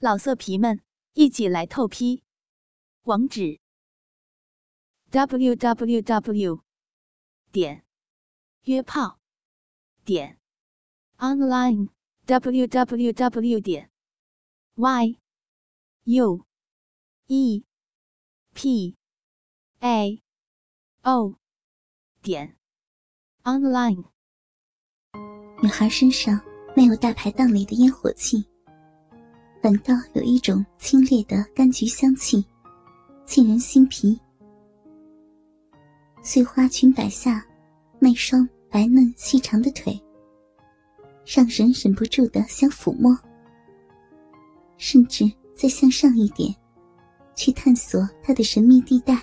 老色皮们，一起来透批！网址：w w w 点约炮点 online w w w 点 y u e p a o 点 online。女孩身上没有大排档里的烟火气。反倒有一种清冽的柑橘香气，沁人心脾。碎花裙摆下，那双白嫩细长的腿，让人忍不住的想抚摸，甚至再向上一点，去探索它的神秘地带。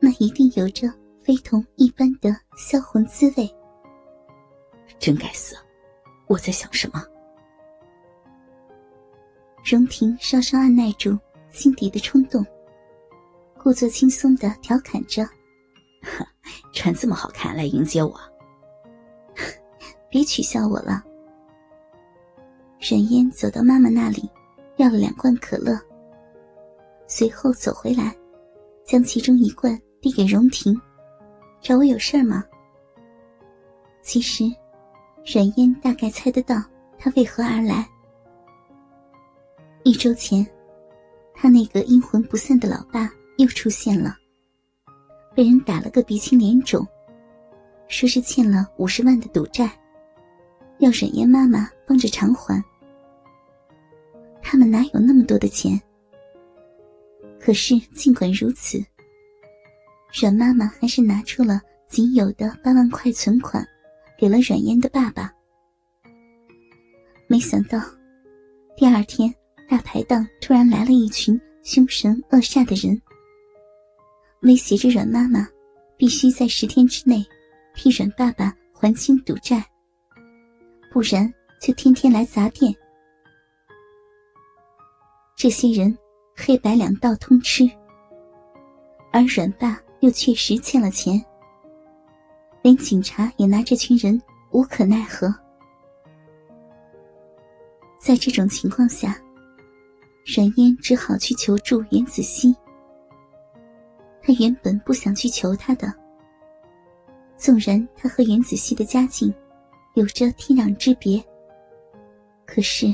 那一定有着非同一般的销魂滋味。真该死，我在想什么？荣婷稍稍按耐住心底的冲动，故作轻松的调侃着：“穿这么好看来迎接我，别取笑我了。”沈烟走到妈妈那里，要了两罐可乐，随后走回来，将其中一罐递给荣婷：“找我有事吗？”其实，冉烟大概猜得到他为何而来。一周前，他那个阴魂不散的老爸又出现了，被人打了个鼻青脸肿，说是欠了五十万的赌债，要冉嫣妈妈帮着偿还。他们哪有那么多的钱？可是尽管如此，阮妈妈还是拿出了仅有的八万块存款，给了阮嫣的爸爸。没想到，第二天。大排档突然来了一群凶神恶煞的人，威胁着阮妈妈，必须在十天之内替阮爸爸还清赌债，不然就天天来砸店。这些人黑白两道通吃，而阮爸又确实欠了钱，连警察也拿这群人无可奈何。在这种情况下。冉嫣只好去求助袁子熙。他原本不想去求他的，纵然他和袁子熙的家境有着天壤之别，可是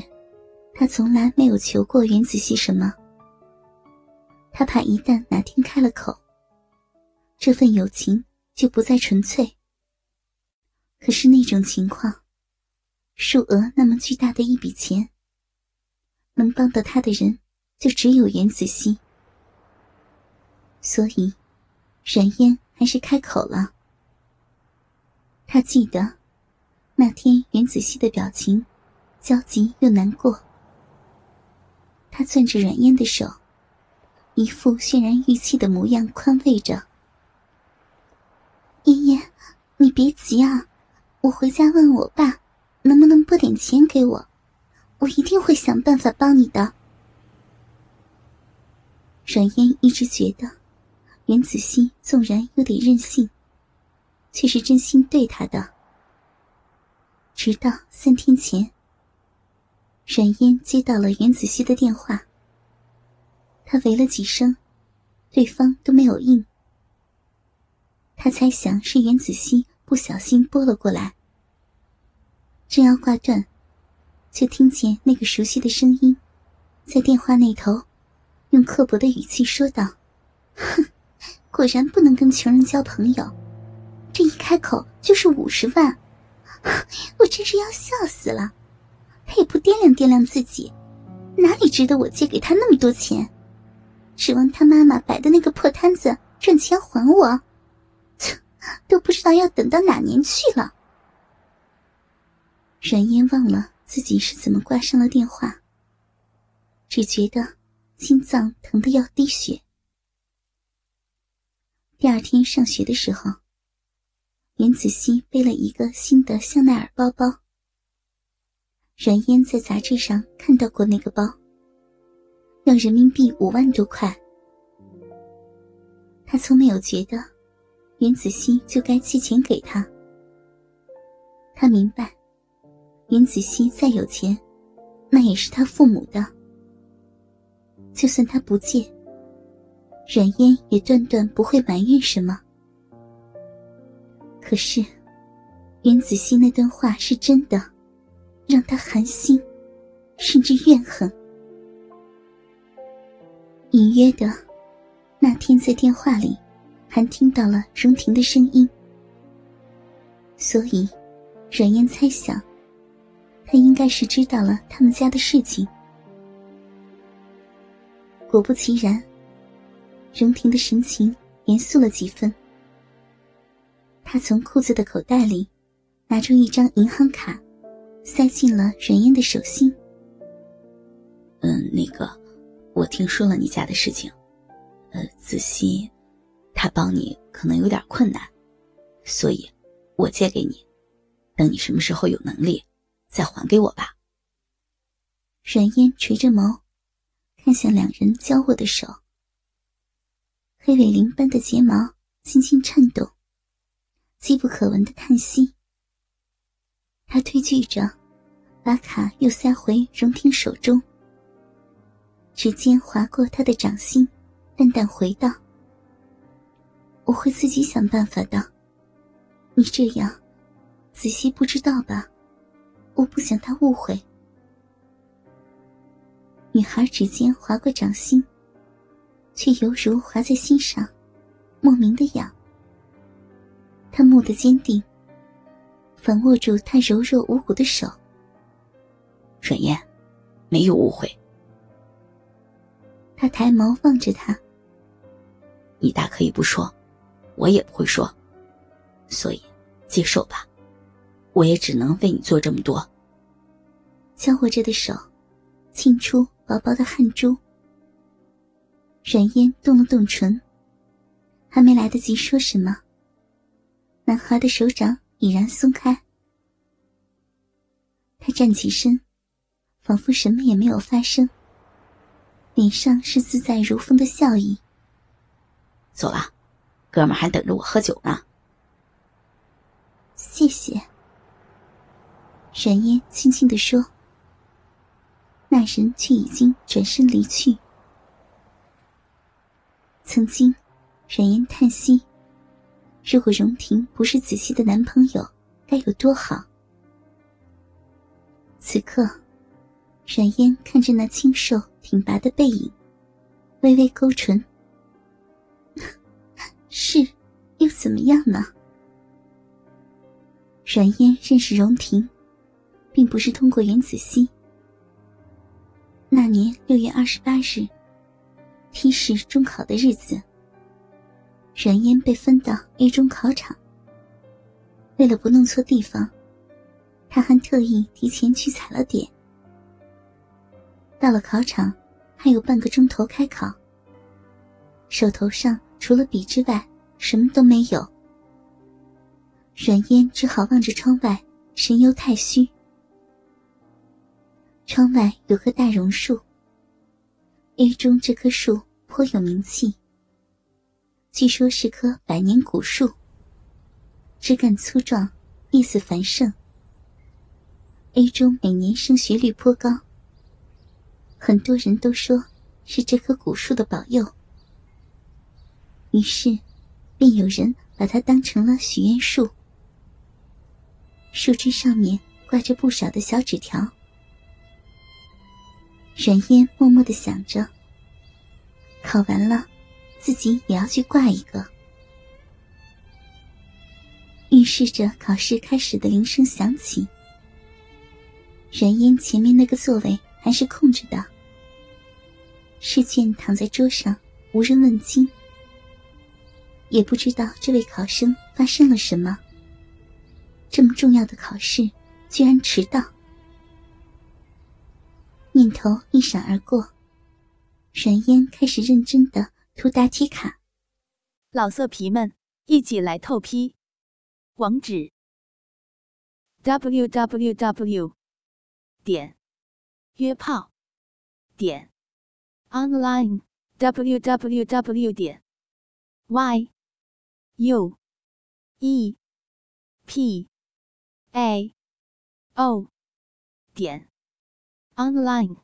他从来没有求过袁子熙什么。他怕一旦哪天开了口，这份友情就不再纯粹。可是那种情况，数额那么巨大的一笔钱。能帮到他的人，就只有袁子熙。所以，冉嫣还是开口了。他记得，那天袁子熙的表情，焦急又难过。他攥着冉嫣的手，一副渲然欲泣的模样，宽慰着：“嫣嫣，你别急啊，我回家问我爸，能不能拨点钱给我。”我一定会想办法帮你的。阮嫣一直觉得，袁子熙纵然有点任性，却是真心对她的。直到三天前，阮嫣接到了袁子熙的电话，他喂了几声，对方都没有应。他猜想是袁子熙不小心拨了过来，正要挂断。就听见那个熟悉的声音，在电话那头，用刻薄的语气说道：“哼，果然不能跟穷人交朋友，这一开口就是五十万，我真是要笑死了。他也不掂量掂量自己，哪里值得我借给他那么多钱？指望他妈妈摆的那个破摊子赚钱还我，都不知道要等到哪年去了。”冉嫣忘了。自己是怎么挂上了电话？只觉得心脏疼得要滴血。第二天上学的时候，袁子熙背了一个新的香奈儿包包。阮嫣在杂志上看到过那个包，要人民币五万多块。他从没有觉得袁子熙就该寄钱给他。他明白。云子熙再有钱，那也是他父母的。就算他不借，阮嫣也断断不会埋怨什么。可是，云子熙那段话是真的，让他寒心，甚至怨恨。隐约的，那天在电话里，还听到了荣婷的声音，所以，阮嫣猜想。他应该是知道了他们家的事情。果不其然，荣婷的神情严肃了几分。他从裤子的口袋里拿出一张银行卡，塞进了阮嫣的手心。嗯，那个，我听说了你家的事情。呃，子熙，他帮你可能有点困难，所以，我借给你，等你什么时候有能力。再还给我吧。阮嫣垂着眸，看向两人交握的手，黑尾鳞般的睫毛轻轻颤动，机不可闻的叹息。他推拒着，把卡又塞回荣婷手中，指尖划过他的掌心，淡淡回道：“我会自己想办法的。你这样，子熙不知道吧？”我不想他误会。女孩指尖划过掌心，却犹如划在心上，莫名的痒。他蓦地坚定，反握住她柔弱无骨的手。阮嫣，没有误会。他抬眸望着他，你大可以不说，我也不会说，所以接受吧。我也只能为你做这么多。交握着的手，沁出薄薄的汗珠。阮嫣动了动唇，还没来得及说什么，男孩的手掌已然松开。他站起身，仿佛什么也没有发生，脸上是自在如风的笑意。走了，哥们还等着我喝酒呢。谢谢。冉嫣轻轻地说：“那人却已经转身离去。”曾经，冉嫣叹息：“如果荣婷不是子熙的男朋友，该有多好。”此刻，冉嫣看着那清瘦挺拔的背影，微微勾唇：“ 是，又怎么样呢？”冉嫣认识荣婷。并不是通过袁子熙。那年六月二十八日，T 市中考的日子，阮嫣被分到 A 中考场。为了不弄错地方，他还特意提前去踩了点。到了考场，还有半个钟头开考。手头上除了笔之外，什么都没有。阮嫣只好望着窗外，神游太虚。窗外有棵大榕树。A 中这棵树颇有名气，据说是棵百年古树。枝干粗壮，叶子繁盛。A 中每年升学率颇高，很多人都说是这棵古树的保佑。于是，便有人把它当成了许愿树。树枝上面挂着不少的小纸条。阮嫣默默的想着：考完了，自己也要去挂一个。预示着考试开始的铃声响起。阮嫣前面那个座位还是空着的，试卷躺在桌上，无人问津。也不知道这位考生发生了什么，这么重要的考试，居然迟到。念头一闪而过，冉嫣开始认真的涂答题卡。老色皮们，一起来透批！网址：w w w 点约炮点 online w w w 点 y u e p a o 点。Online。